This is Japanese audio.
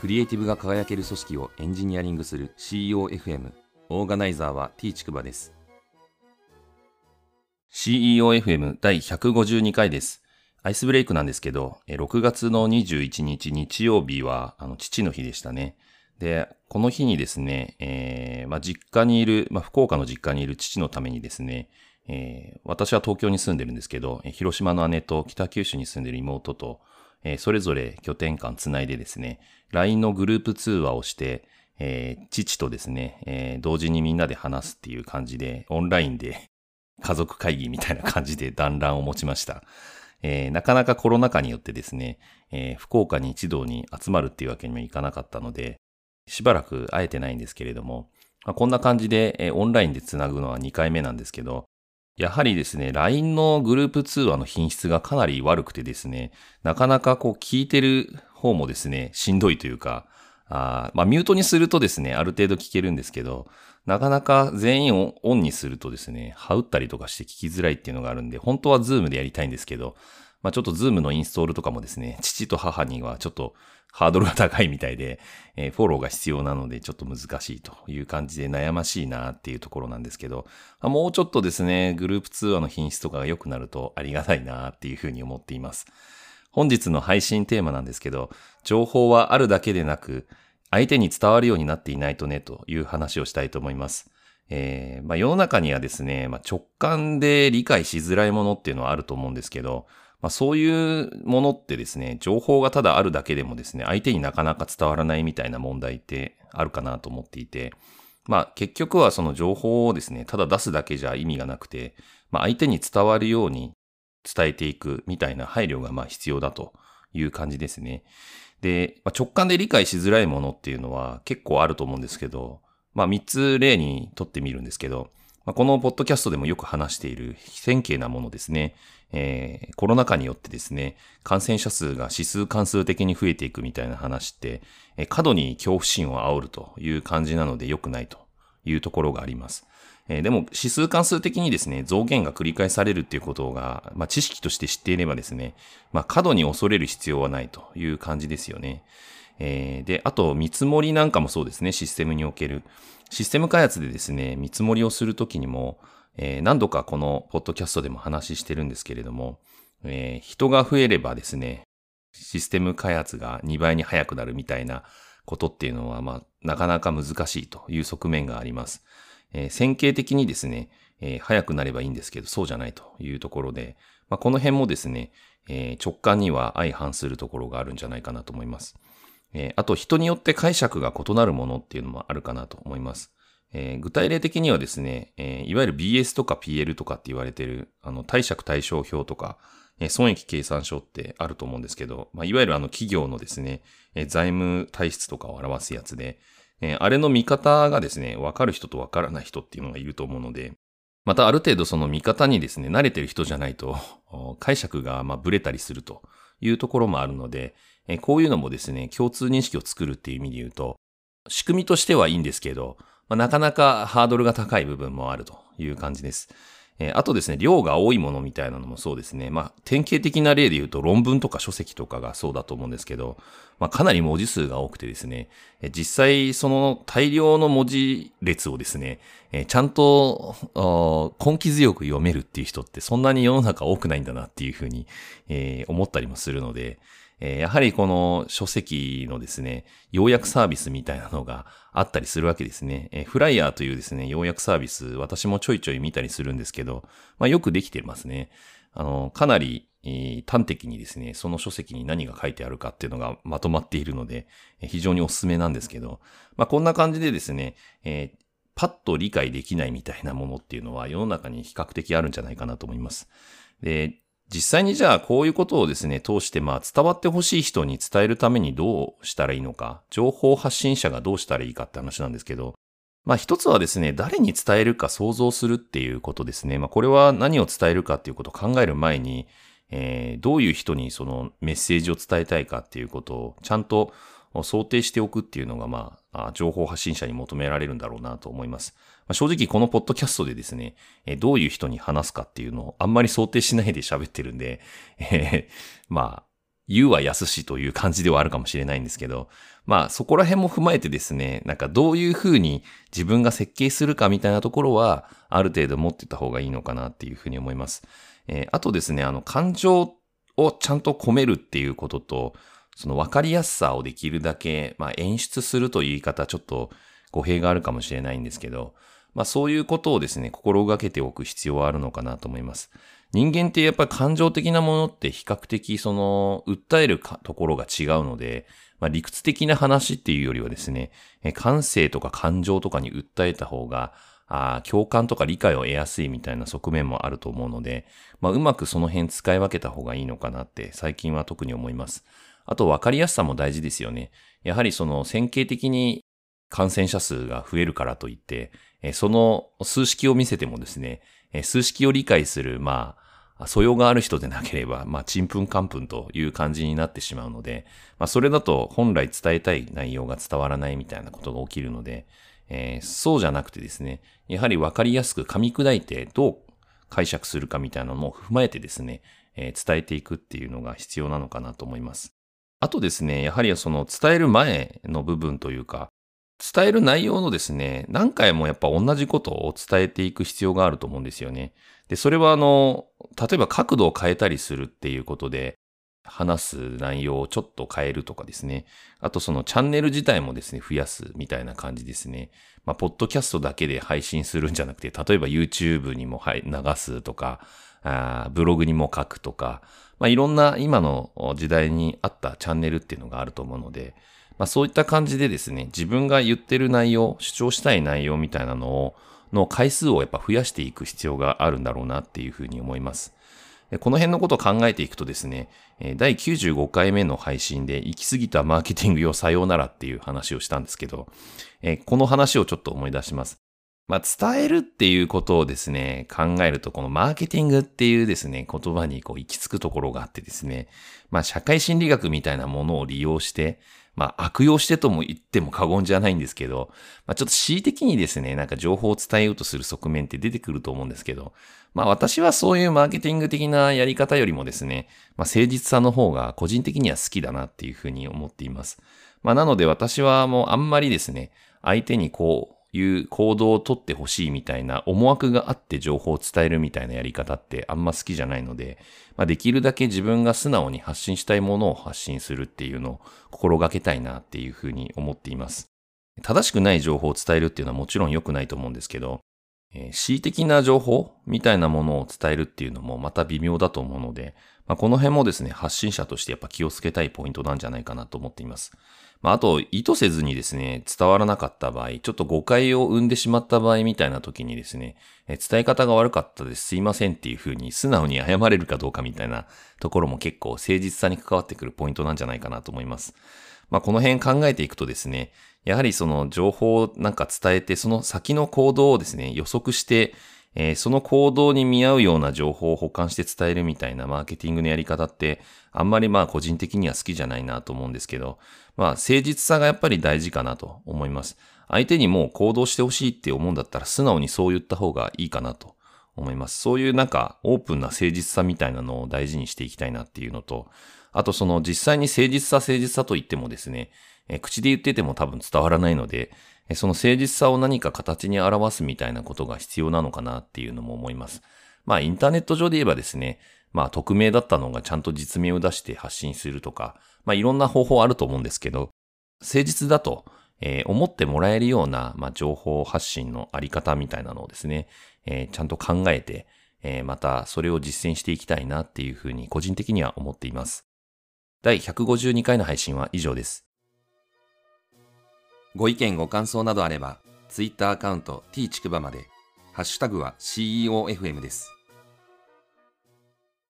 クリエイティブが輝ける組織をエンジニアリングする CEOFM オーガナイザーは T ちくばです。CEOFM 第152回です。アイスブレイクなんですけど6月の21日日曜日はあの父の日でしたね。で、この日にですね、えー、まあ、実家にいる、まあ、福岡の実家にいる父のためにですね、えー、私は東京に住んでるんですけど、広島の姉と北九州に住んでる妹と、えー、それぞれ拠点間つないでですね、LINE のグループ通話をして、えー、父とですね、えー、同時にみんなで話すっていう感じで、オンラインで 家族会議みたいな感じで 団らんを持ちました。えー、なかなかコロナ禍によってですね、えー、福岡に一堂に集まるっていうわけにもいかなかったので、しばらく会えてないんですけれども、まあ、こんな感じで、えー、オンラインでつなぐのは2回目なんですけど、やはりですね、LINE のグループ通話の品質がかなり悪くてですね、なかなかこう聞いてる方もですね、しんどいというか、あまあミュートにするとですね、ある程度聞けるんですけど、なかなか全員をオンにするとですね、ハウったりとかして聞きづらいっていうのがあるんで、本当はズームでやりたいんですけど、まあちょっとズームのインストールとかもですね、父と母にはちょっとハードルが高いみたいで、えー、フォローが必要なのでちょっと難しいという感じで悩ましいなっていうところなんですけど、もうちょっとですね、グループ通話の品質とかが良くなるとありがたいなっていうふうに思っています。本日の配信テーマなんですけど、情報はあるだけでなく、相手に伝わるようになっていないとねという話をしたいと思います。えーまあ、世の中にはですね、まあ、直感で理解しづらいものっていうのはあると思うんですけど、まあ、そういうものってですね、情報がただあるだけでもですね、相手になかなか伝わらないみたいな問題ってあるかなと思っていて、まあ結局はその情報をですね、ただ出すだけじゃ意味がなくて、まあ相手に伝わるように伝えていくみたいな配慮がまあ必要だという感じですね。で、まあ、直感で理解しづらいものっていうのは結構あると思うんですけど、まあ3つ例にとってみるんですけど、このポッドキャストでもよく話している非線形なものですね。えー、コロナ禍によってですね、感染者数が指数関数的に増えていくみたいな話って、えー、過度に恐怖心を煽るという感じなので良くないというところがあります。え、でも指数関数的にですね、増減が繰り返されるっていうことが、まあ、知識として知っていればですね、まあ、過度に恐れる必要はないという感じですよね。えー、で、あと、見積もりなんかもそうですね、システムにおける。システム開発でですね、見積もりをするときにも、えー、何度かこのポッドキャストでも話してるんですけれども、えー、人が増えればですね、システム開発が2倍に速くなるみたいなことっていうのは、まあ、なかなか難しいという側面があります。えー、線形的にですね、えー、速くなればいいんですけど、そうじゃないというところで、まあ、この辺もですね、えー、直感には相反するところがあるんじゃないかなと思います。えー、あと人によって解釈が異なるものっていうのもあるかなと思います。えー、具体例的にはですね、えー、いわゆる BS とか PL とかって言われてる、あの、貸借対照表とか、えー、損益計算書ってあると思うんですけど、まあ、いわゆるあの企業のですね、えー、財務体質とかを表すやつで、えー、あれの見方がですね、わかる人とわからない人っていうのがいると思うので、またある程度その見方にですね、慣れてる人じゃないと、解釈がまあブレたりするというところもあるので、えこういうのもですね、共通認識を作るっていう意味で言うと、仕組みとしてはいいんですけど、まあ、なかなかハードルが高い部分もあるという感じです。えー、あとですね、量が多いものみたいなのもそうですね。まあ、典型的な例で言うと論文とか書籍とかがそうだと思うんですけど、まあ、かなり文字数が多くてですね、えー、実際その大量の文字列をですね、えー、ちゃんと根気強く読めるっていう人ってそんなに世の中多くないんだなっていうふうに、えー、思ったりもするので、えー、やはりこの書籍のですね、要約サービスみたいなのがあったりするわけですね。えー、フライヤーというですね、要約サービス、私もちょいちょい見たりするんですけど、まあよくできてますね。あの、かなり、えー、端的にですね、その書籍に何が書いてあるかっていうのがまとまっているので、えー、非常におすすめなんですけど、まあこんな感じでですね、えー、パッと理解できないみたいなものっていうのは世の中に比較的あるんじゃないかなと思います。で、実際にじゃあこういうことをですね、通してまあ伝わってほしい人に伝えるためにどうしたらいいのか、情報発信者がどうしたらいいかって話なんですけど、まあ一つはですね、誰に伝えるか想像するっていうことですね。まあこれは何を伝えるかっていうことを考える前に、えー、どういう人にそのメッセージを伝えたいかっていうことをちゃんと想定しておくっていうのが、まあ、情報発信者に求められるんだろうなと思います。まあ、正直このポッドキャストでですね、えどういう人に話すかっていうのをあんまり想定しないで喋ってるんで、えー、まあ、言うは安しという感じではあるかもしれないんですけど、まあそこら辺も踏まえてですね、なんかどういうふうに自分が設計するかみたいなところは、ある程度持ってた方がいいのかなっていうふうに思います。えー、あとですね、あの感情をちゃんと込めるっていうことと、その分かりやすさをできるだけ、まあ演出するという言い方ちょっと語弊があるかもしれないんですけど、まあそういうことをですね、心がけておく必要はあるのかなと思います。人間ってやっぱり感情的なものって比較的その、訴えるところが違うので、まあ、理屈的な話っていうよりはですね、感性とか感情とかに訴えた方が、あ共感とか理解を得やすいみたいな側面もあると思うので、まあ、うまくその辺使い分けた方がいいのかなって最近は特に思います。あと分かりやすさも大事ですよね。やはりその線形的に感染者数が増えるからといって、その数式を見せてもですね、数式を理解する、まあ、素養がある人でなければ、まあ、ちんぷんかんぷんという感じになってしまうので、まあ、それだと本来伝えたい内容が伝わらないみたいなことが起きるので、えー、そうじゃなくてですね、やはりわかりやすく噛み砕いてどう解釈するかみたいなのも踏まえてですね、えー、伝えていくっていうのが必要なのかなと思います。あとですね、やはりその伝える前の部分というか、伝える内容のですね、何回もやっぱ同じことを伝えていく必要があると思うんですよね。で、それはあの、例えば角度を変えたりするっていうことで、話す内容をちょっと変えるとかですね。あとそのチャンネル自体もですね、増やすみたいな感じですね。まあ、ポッドキャストだけで配信するんじゃなくて、例えば YouTube にも流すとか、あブログにも書くとか、まあ、いろんな今の時代に合ったチャンネルっていうのがあると思うので、まあ、そういった感じでですね、自分が言ってる内容、主張したい内容みたいなのを、の回数をやっぱ増やしていく必要があるんだろうなっていうふうに思います。この辺のことを考えていくとですね、第95回目の配信で行き過ぎたマーケティング用さようならっていう話をしたんですけど、この話をちょっと思い出します。まあ、伝えるっていうことをですね、考えると、このマーケティングっていうですね、言葉にこう行き着くところがあってですね、まあ、社会心理学みたいなものを利用して、まあ、悪用してとも言っても過言じゃないんですけど、まあ、ちょっと恣意的にですね、なんか情報を伝えようとする側面って出てくると思うんですけど、まあ、私はそういうマーケティング的なやり方よりもですね、まあ、誠実さの方が個人的には好きだなっていうふうに思っています。まあ、なので私はもうあんまりですね、相手にこう、いう行動をとってほしいみたいな思惑があって情報を伝えるみたいなやり方ってあんま好きじゃないので、まあ、できるだけ自分が素直に発信したいものを発信するっていうのを心がけたいなっていうふうに思っています。正しくない情報を伝えるっていうのはもちろん良くないと思うんですけど、えー、恣意的な情報みたいなものを伝えるっていうのもまた微妙だと思うので、まあ、この辺もですね、発信者としてやっぱ気をつけたいポイントなんじゃないかなと思っています。まあ、あと、意図せずにですね、伝わらなかった場合、ちょっと誤解を生んでしまった場合みたいな時にですね、え伝え方が悪かったです、すいませんっていう風に素直に謝れるかどうかみたいなところも結構誠実さに関わってくるポイントなんじゃないかなと思います。まあ、この辺考えていくとですね、やはりその情報をなんか伝えて、その先の行動をですね、予測して、えー、その行動に見合うような情報を保管して伝えるみたいなマーケティングのやり方って、あんまりまあ個人的には好きじゃないなと思うんですけど、まあ誠実さがやっぱり大事かなと思います。相手にもう行動してほしいって思うんだったら素直にそう言った方がいいかなと思います。そういうなんかオープンな誠実さみたいなのを大事にしていきたいなっていうのと、あとその実際に誠実さ誠実さと言ってもですね、え口で言ってても多分伝わらないので、その誠実さを何か形に表すみたいなことが必要なのかなっていうのも思います。まあインターネット上で言えばですね、まあ匿名だったのがちゃんと実名を出して発信するとか、まあいろんな方法あると思うんですけど、誠実だと、えー、思ってもらえるような、まあ、情報発信のあり方みたいなのをですね、えー、ちゃんと考えて、えー、またそれを実践していきたいなっていうふうに個人的には思っています。第152回の配信は以上です。ご意見ご感想などあれば、ツイッターアカウント t ちくばまで、ハッシュタグは CEOFM です。